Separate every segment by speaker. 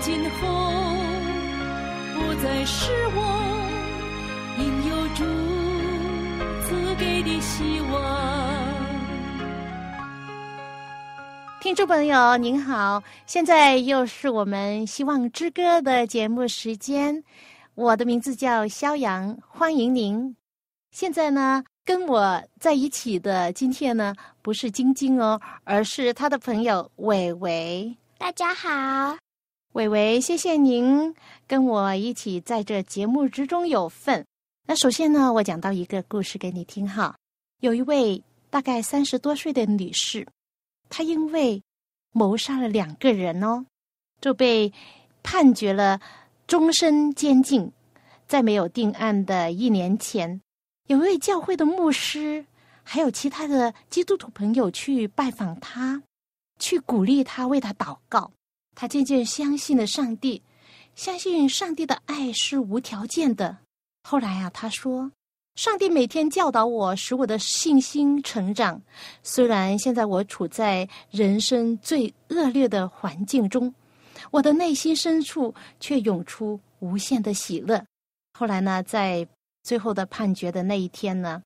Speaker 1: 今后不再是我应有主赐给的希望。
Speaker 2: 听众朋友您好，现在又是我们希望之歌的节目时间，我的名字叫肖阳，欢迎您。现在呢？跟我在一起的今天呢，不是晶晶哦，而是他的朋友伟伟。
Speaker 3: 大家好，
Speaker 2: 伟伟，谢谢您跟我一起在这节目之中有份。那首先呢，我讲到一个故事给你听哈。有一位大概三十多岁的女士，她因为谋杀了两个人哦，就被判决了终身监禁。在没有定案的一年前。有一位教会的牧师，还有其他的基督徒朋友去拜访他，去鼓励他，为他祷告。他渐渐相信了上帝，相信上帝的爱是无条件的。后来啊，他说：“上帝每天教导我，使我的信心成长。虽然现在我处在人生最恶劣的环境中，我的内心深处却涌出无限的喜乐。”后来呢，在。最后的判决的那一天呢，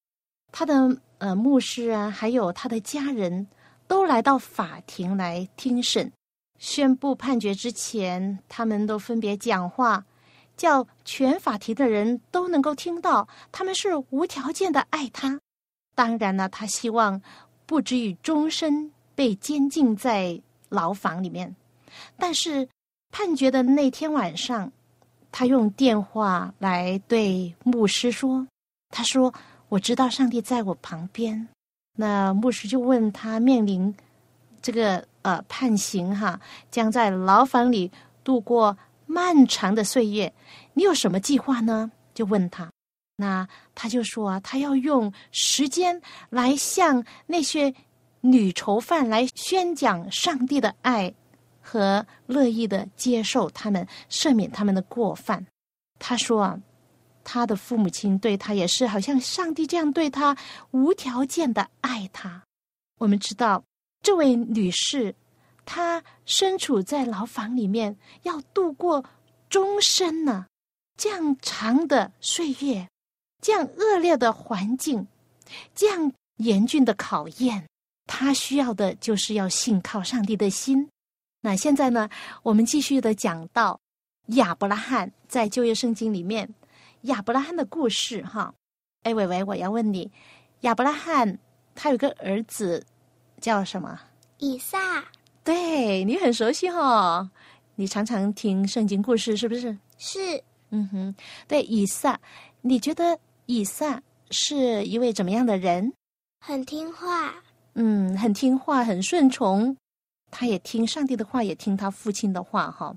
Speaker 2: 他的呃牧师啊，还有他的家人都来到法庭来听审，宣布判决之前，他们都分别讲话，叫全法庭的人都能够听到，他们是无条件的爱他。当然呢，他希望不至于终身被监禁在牢房里面。但是判决的那天晚上。他用电话来对牧师说：“他说我知道上帝在我旁边。”那牧师就问他：“面临这个呃判刑哈，将在牢房里度过漫长的岁月，你有什么计划呢？”就问他。那他就说啊：“他要用时间来向那些女囚犯来宣讲上帝的爱。”和乐意的接受他们赦免他们的过犯。他说啊，他的父母亲对他也是好像上帝这样对他无条件的爱他。我们知道这位女士，她身处在牢房里面，要度过终身呢，这样长的岁月，这样恶劣的环境，这样严峻的考验，她需要的就是要信靠上帝的心。那现在呢？我们继续的讲到亚伯拉罕在旧约圣经里面亚伯拉罕的故事哈。哎，伟伟，我要问你，亚伯拉罕他有个儿子叫什么？
Speaker 3: 以撒。
Speaker 2: 对你很熟悉哈，你常常听圣经故事是不是？
Speaker 3: 是。
Speaker 2: 嗯哼，对以撒，你觉得以撒是一位怎么样的人？
Speaker 3: 很听话。
Speaker 2: 嗯，很听话，很顺从。他也听上帝的话，也听他父亲的话，哈。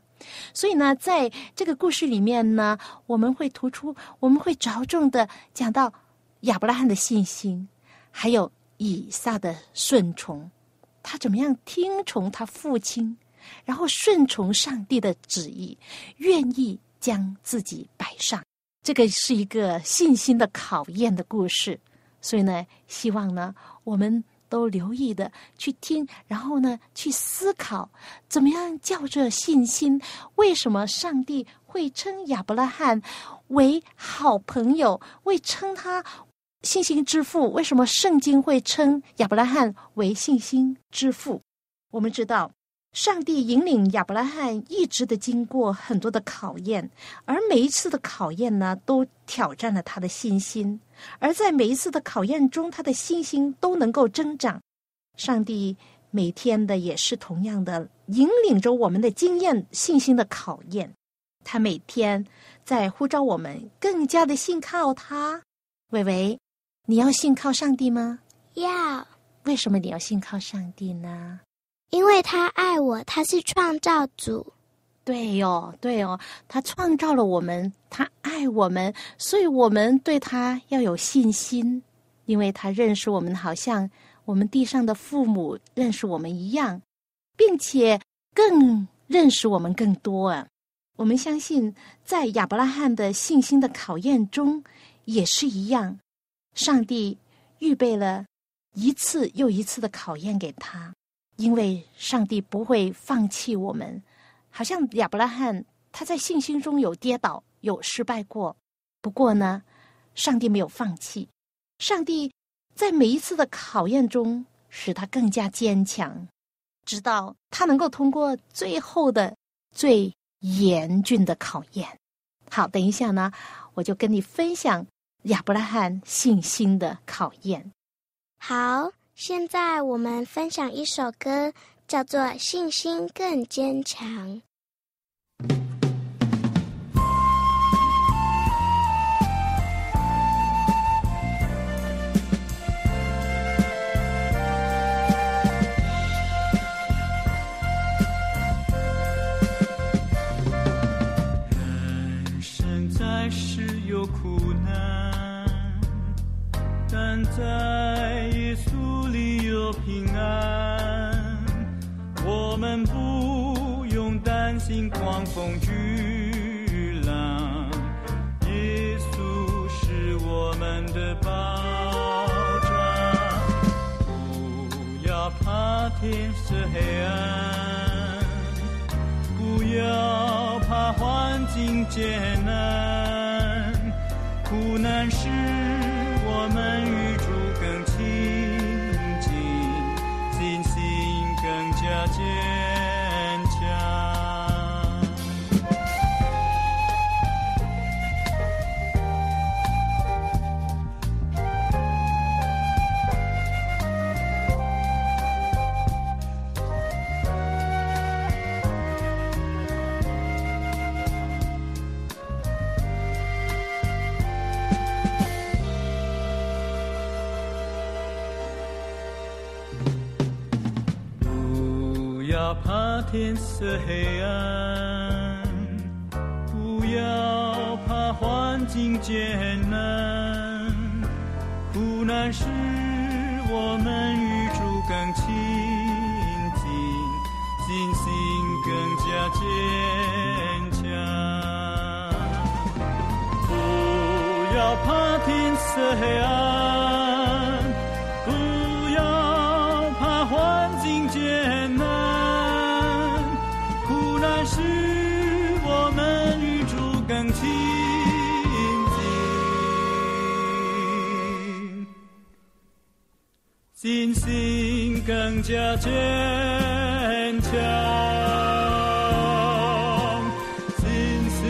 Speaker 2: 所以呢，在这个故事里面呢，我们会突出，我们会着重的讲到亚伯拉罕的信心，还有以撒的顺从。他怎么样听从他父亲，然后顺从上帝的旨意，愿意将自己摆上。这个是一个信心的考验的故事。所以呢，希望呢，我们。都留意的去听，然后呢，去思考怎么样叫这信心？为什么上帝会称亚伯拉罕为好朋友，为称他信心之父？为什么圣经会称亚伯拉罕为信心之父？我们知道。上帝引领亚伯拉罕一直的经过很多的考验，而每一次的考验呢，都挑战了他的信心。而在每一次的考验中，他的信心都能够增长。上帝每天的也是同样的引领着我们的经验信心的考验。他每天在呼召我们更加的信靠他。伟伟，你要信靠上帝吗？
Speaker 3: 要。
Speaker 2: 为什么你要信靠上帝呢？
Speaker 3: 因为他爱我，他是创造主。
Speaker 2: 对哦，对哦，他创造了我们，他爱我们，所以我们对他要有信心，因为他认识我们，好像我们地上的父母认识我们一样，并且更认识我们更多啊。我们相信，在亚伯拉罕的信心的考验中，也是一样，上帝预备了一次又一次的考验给他，因为上帝不会放弃我们。好像亚伯拉罕他在信心中有跌倒，有失败过，不过呢，上帝没有放弃。上帝在每一次的考验中使他更加坚强，直到他能够通过最后的最严峻的考验。好，等一下呢，我就跟你分享亚伯拉罕信心的考验。
Speaker 3: 好，现在我们分享一首歌。叫做信心更坚强。
Speaker 4: 在耶稣里有平安。我们不用担心狂风巨浪，耶稣是我们的保障。不要怕天色黑暗，不要怕环境艰难，苦难更天色黑暗，不要怕环境艰难，苦难时我们与主更亲近，信心更加坚强。不要怕天色黑暗，心更加坚强。信心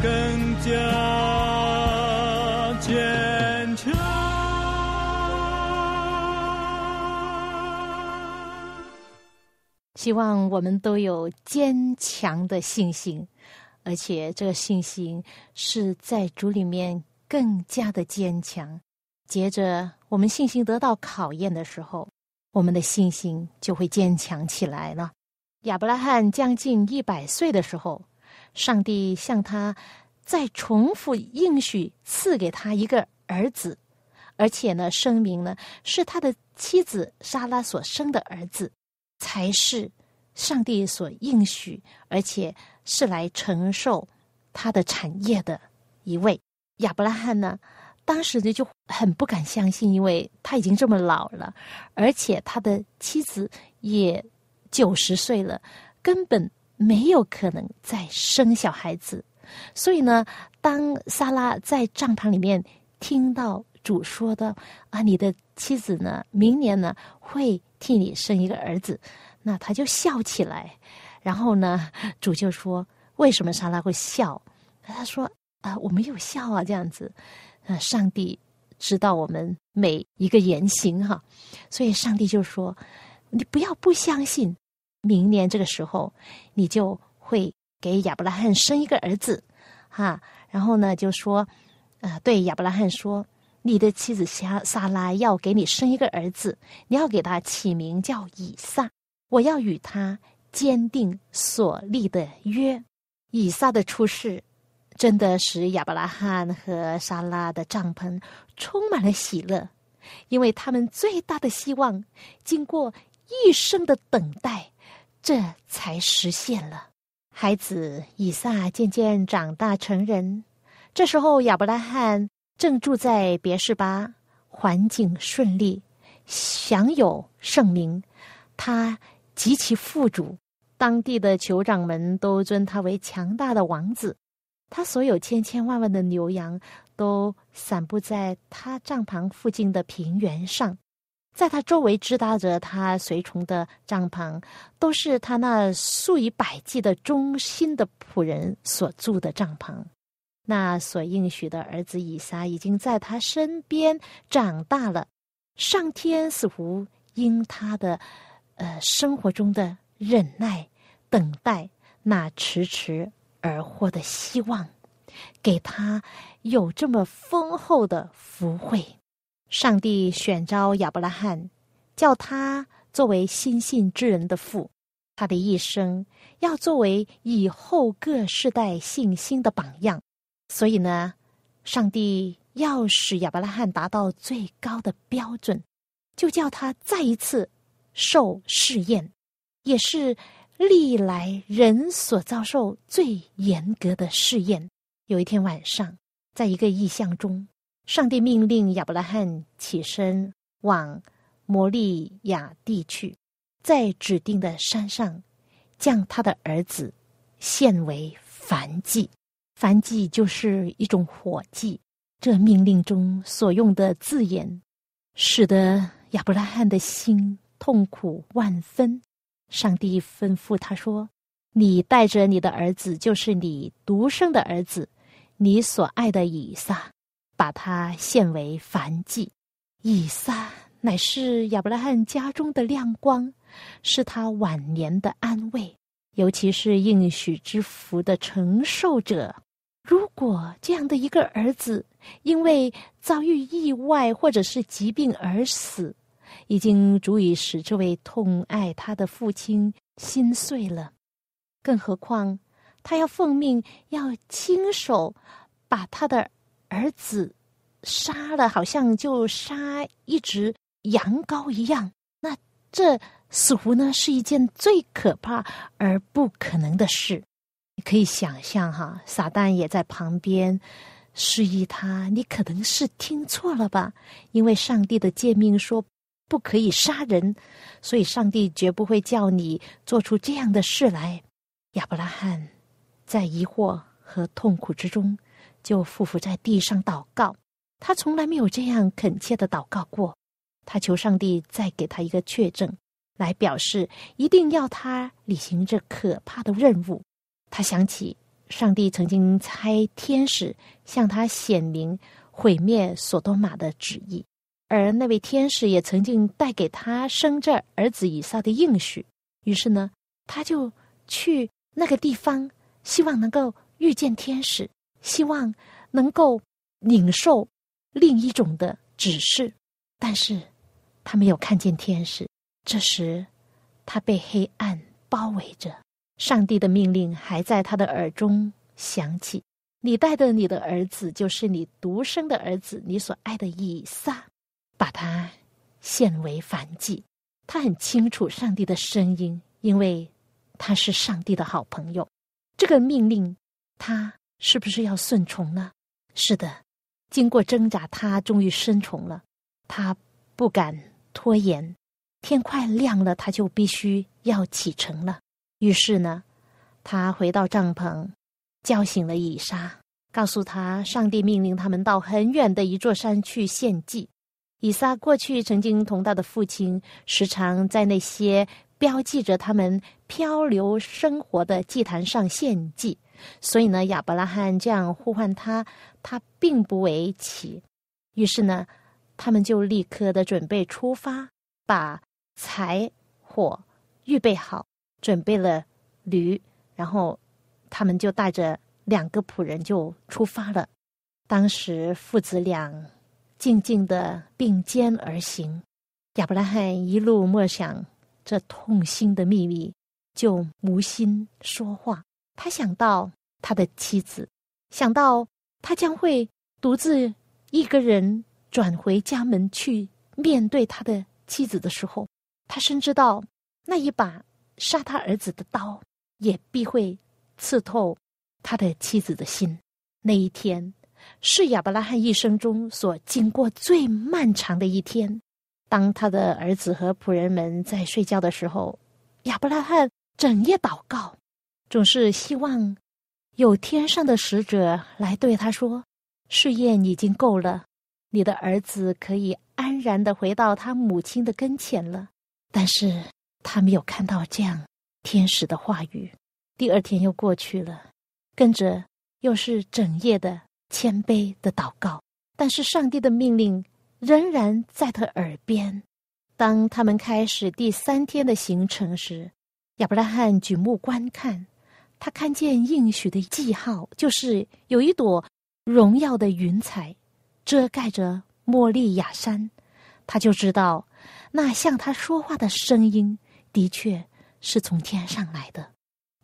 Speaker 4: 更加坚强。
Speaker 2: 希望我们都有坚强的信心，而且这个信心是在主里面更加的坚强。接着，我们信心得到考验的时候，我们的信心就会坚强起来了。亚伯拉罕将近一百岁的时候，上帝向他再重复应许，赐给他一个儿子，而且呢，声明呢是他的妻子莎拉所生的儿子。才是上帝所应许，而且是来承受他的产业的一位亚伯拉罕呢。当时呢就很不敢相信，因为他已经这么老了，而且他的妻子也九十岁了，根本没有可能再生小孩子。所以呢，当萨拉在帐篷里面听到主说的啊，你的妻子呢，明年呢会。替你生一个儿子，那他就笑起来。然后呢，主就说：“为什么莎拉会笑？”他说：“啊，我没有笑啊，这样子。呃，上帝知道我们每一个言行哈，所以上帝就说：你不要不相信，明年这个时候你就会给亚伯拉罕生一个儿子哈。然后呢，就说：呃，对亚伯拉罕说，你的妻子夏莎拉要给你生一个儿子，你要给他起名叫以撒。我要与他坚定所立的约。以撒的出世，真的使亚伯拉罕和莎拉的帐篷充满了喜乐，因为他们最大的希望，经过一生的等待，这才实现了。孩子以撒渐渐长大成人，这时候亚伯拉罕正住在别是巴，环境顺利，享有盛名，他极其富足。当地的酋长们都尊他为强大的王子，他所有千千万万的牛羊都散布在他帐篷附近的平原上，在他周围支搭着他随从的帐篷，都是他那数以百计的忠心的仆人所住的帐篷。那所应许的儿子以撒已经在他身边长大了，上天似乎因他的呃生活中的忍耐。等待那迟迟而获的希望，给他有这么丰厚的福惠。上帝选召亚伯拉罕，叫他作为心信之人的父，他的一生要作为以后各世代信心的榜样。所以呢，上帝要使亚伯拉罕达到最高的标准，就叫他再一次受试验，也是。历来人所遭受最严格的试验。有一天晚上，在一个异象中，上帝命令亚伯拉罕起身往摩利亚地去，在指定的山上，将他的儿子献为燔祭。燔祭就是一种火祭。这命令中所用的字眼，使得亚伯拉罕的心痛苦万分。上帝吩咐他说：“你带着你的儿子，就是你独生的儿子，你所爱的以撒，把他献为燔祭。以撒乃是亚伯拉罕家中的亮光，是他晚年的安慰，尤其是应许之福的承受者。如果这样的一个儿子因为遭遇意外或者是疾病而死，”已经足以使这位痛爱他的父亲心碎了，更何况他要奉命要亲手把他的儿子杀了，好像就杀一只羊羔一样。那这似乎呢是一件最可怕而不可能的事。你可以想象哈，撒旦也在旁边示意他：你可能是听错了吧？因为上帝的诫命说。不可以杀人，所以上帝绝不会叫你做出这样的事来。亚伯拉罕在疑惑和痛苦之中，就匍匐在地上祷告。他从来没有这样恳切的祷告过。他求上帝再给他一个确证，来表示一定要他履行这可怕的任务。他想起上帝曾经差天使向他显明毁灭索多玛的旨意。而那位天使也曾经带给他生这儿子以撒的应许，于是呢，他就去那个地方，希望能够遇见天使，希望能够领受另一种的指示。但是他没有看见天使。这时，他被黑暗包围着，上帝的命令还在他的耳中响起：“你带的你的儿子，就是你独生的儿子，你所爱的以撒。”把他献为凡祭，他很清楚上帝的声音，因为他是上帝的好朋友。这个命令，他是不是要顺从呢？是的，经过挣扎，他终于顺从了。他不敢拖延，天快亮了，他就必须要启程了。于是呢，他回到帐篷，叫醒了以撒，告诉他，上帝命令他们到很远的一座山去献祭。以撒过去曾经同道的父亲时常在那些标记着他们漂流生活的祭坛上献祭，所以呢，亚伯拉罕这样呼唤他，他并不为奇。于是呢，他们就立刻的准备出发，把柴火预备好，准备了驴，然后他们就带着两个仆人就出发了。当时父子俩。静静的并肩而行。亚伯拉罕一路默想这痛心的秘密，就无心说话。他想到他的妻子，想到他将会独自一个人转回家门去面对他的妻子的时候，他深知道那一把杀他儿子的刀也必会刺透他的妻子的心。那一天是亚伯拉罕一生中所经过最漫长的一天。当他的儿子和仆人们在睡觉的时候，亚伯拉罕整夜祷告，总是希望有天上的使者来对他说：“试验已经够了，你的儿子可以安然的回到他母亲的跟前了。”但是他没有看到这样天使的话语。第二天又过去了，跟着又是整夜的谦卑的祷告，但是上帝的命令。仍然在他耳边。当他们开始第三天的行程时，亚伯拉罕举目观看，他看见应许的记号，就是有一朵荣耀的云彩遮盖着莫利亚山，他就知道那向他说话的声音的确是从天上来的。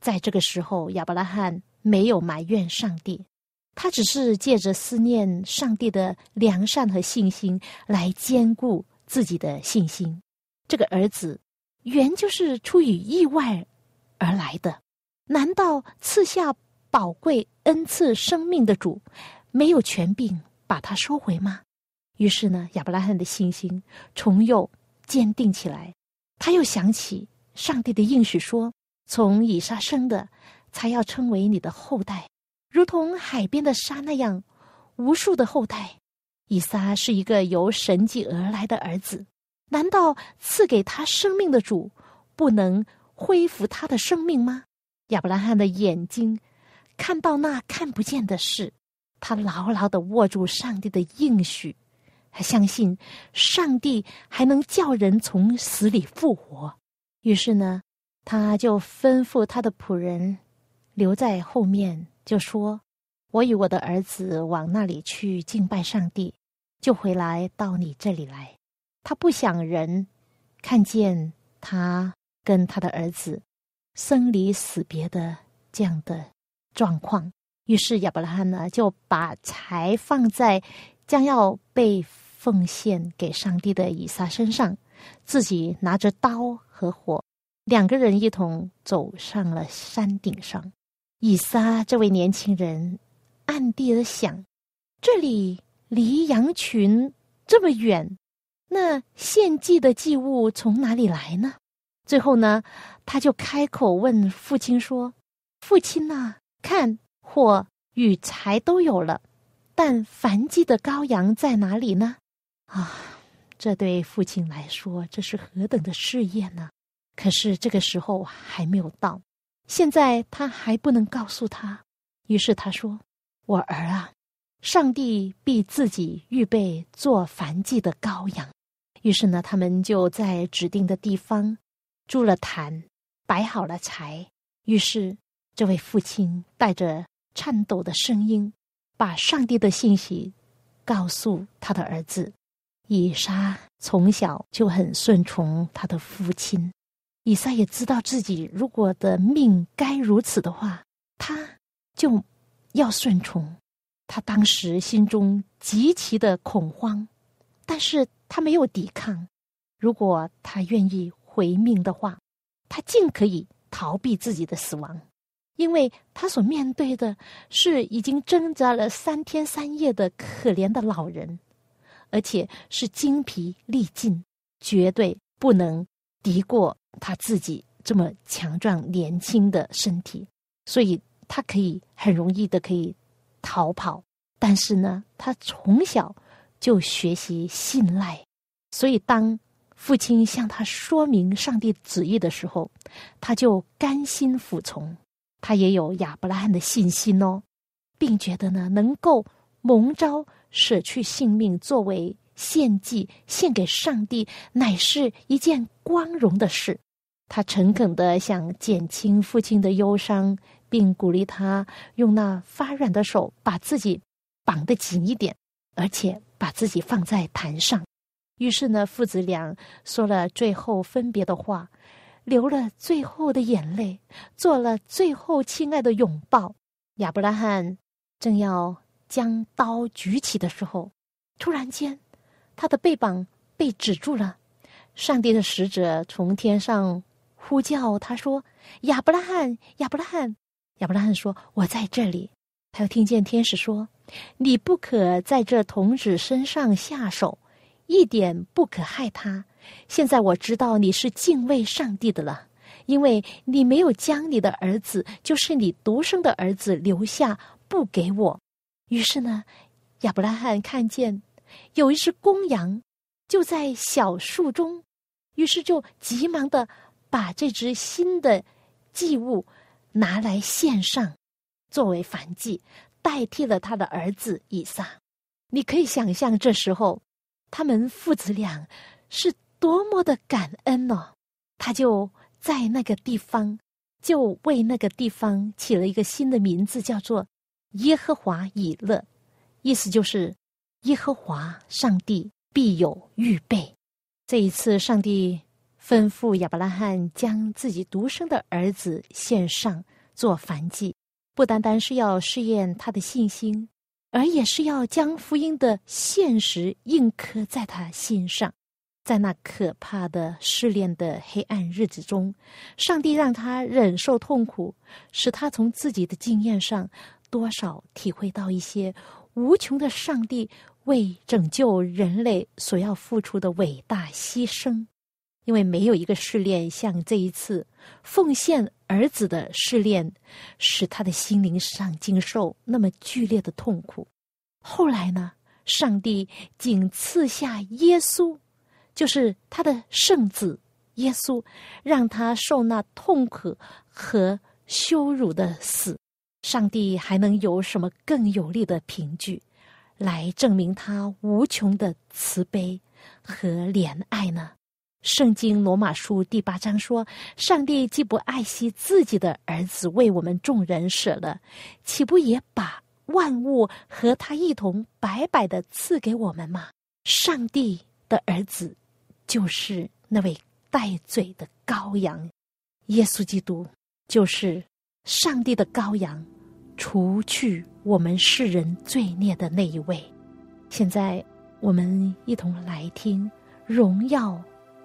Speaker 2: 在这个时候，亚伯拉罕没有埋怨上帝。他只是借着思念上帝的良善和信心来兼顾自己的信心。这个儿子原就是出于意外而来的，难道赐下宝贵恩赐生命的主没有权柄把他收回吗？于是呢，亚伯拉罕的信心重又坚定起来。他又想起上帝的应许说：“从以撒生的，才要称为你的后代。”如同海边的沙那样，无数的后代。以撒是一个由神迹而来的儿子，难道赐给他生命的主不能恢复他的生命吗？亚伯拉罕的眼睛看到那看不见的事，他牢牢的握住上帝的应许，他相信上帝还能叫人从死里复活。于是呢，他就吩咐他的仆人留在后面。就说：“我与我的儿子往那里去敬拜上帝，就回来到你这里来。他不想人看见他跟他的儿子生离死别的这样的状况。于是亚伯拉罕呢，就把财放在将要被奉献给上帝的以撒身上，自己拿着刀和火，两个人一同走上了山顶上。”以撒这位年轻人暗地的想：这里离羊群这么远，那献祭的祭物从哪里来呢？最后呢，他就开口问父亲说：“父亲呐，看火与柴都有了，但燔祭的羔羊在哪里呢？”啊，这对父亲来说，这是何等的试验呢？可是这个时候还没有到。现在他还不能告诉他，于是他说：“我儿啊，上帝必自己预备做燔祭的羔羊。”于是呢，他们就在指定的地方筑了坛，摆好了柴。于是这位父亲带着颤抖的声音，把上帝的信息告诉他的儿子。以撒从小就很顺从他的父亲。以撒也知道自己如果的命该如此的话，他就要顺从。他当时心中极其的恐慌，但是他没有抵抗。如果他愿意回命的话，他尽可以逃避自己的死亡，因为他所面对的是已经挣扎了三天三夜的可怜的老人，而且是精疲力尽，绝对不能敌过。他自己这么强壮年轻的身体，所以他可以很容易的可以逃跑。但是呢，他从小就学习信赖，所以当父亲向他说明上帝旨意的时候，他就甘心服从。他也有亚伯拉罕的信心哦，并觉得呢，能够蒙召舍去性命作为献祭献给上帝，乃是一件光荣的事。他诚恳的想减轻父亲的忧伤，并鼓励他用那发软的手把自己绑得紧一点，而且把自己放在坛上。于是呢，父子俩说了最后分别的话，流了最后的眼泪，做了最后亲爱的拥抱。亚伯拉罕正要将刀举起的时候，突然间，他的背膀被止住了。上帝的使者从天上呼叫他说：“亚伯拉罕，亚伯拉罕！”亚伯拉罕说：“我在这里。”他又听见天使说：“你不可在这童子身上下手，一点不可害他。现在我知道你是敬畏上帝的了，因为你没有将你的儿子，就是你独生的儿子留下，不给我。”于是呢，亚伯拉罕看见有一只公羊就在小树中。于是就急忙的把这只新的祭物拿来献上，作为燔祭，代替了他的儿子以撒。你可以想象，这时候他们父子俩是多么的感恩呢？他就在那个地方，就为那个地方起了一个新的名字，叫做耶和华以勒，意思就是耶和华上帝必有预备。这一次，上帝吩咐亚伯拉罕将自己独生的儿子献上做燔祭，不单单是要试验他的信心，而也是要将福音的现实印刻在他心上。在那可怕的试炼的黑暗日子中，上帝让他忍受痛苦，使他从自己的经验上多少体会到一些无穷的上帝。为拯救人类所要付出的伟大牺牲，因为没有一个试炼像这一次奉献儿子的试炼，使他的心灵上经受那么剧烈的痛苦。后来呢，上帝仅赐下耶稣，就是他的圣子耶稣，让他受那痛苦和羞辱的死。上帝还能有什么更有力的凭据？来证明他无穷的慈悲和怜爱呢？圣经罗马书第八章说：“上帝既不爱惜自己的儿子为我们众人舍了，岂不也把万物和他一同白白的赐给我们吗？”上帝的儿子就是那位带嘴的羔羊，耶稣基督就是上帝的羔羊。除去我们世人罪孽的那一位，现在我们一同来听《荣耀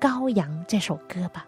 Speaker 2: 羔羊》这首歌吧。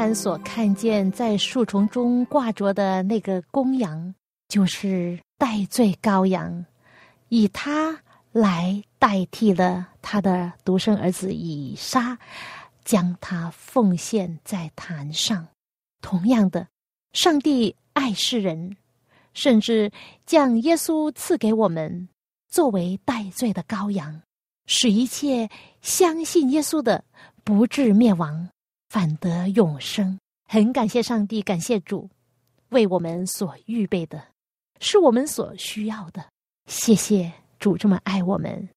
Speaker 2: 罕所看见在树丛中挂着的那个公羊，就是代罪羔羊，以他来代替了他的独生儿子以撒，将他奉献在坛上。同样的，上帝爱世人，甚至将耶稣赐给我们，作为代罪的羔羊，使一切相信耶稣的不至灭亡。反得永生。很感谢上帝，感谢主为我们所预备的，是我们所需要的。谢谢主这么爱我们，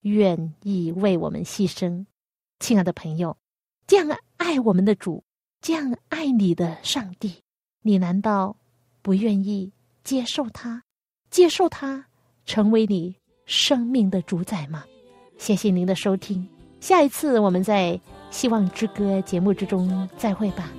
Speaker 2: 愿意为我们牺牲。亲爱的朋友，这样爱我们的主，这样爱你的上帝，你难道不愿意接受他，接受他成为你生命的主宰吗？谢谢您的收听，下一次我们再。希望之歌节目之中再会吧。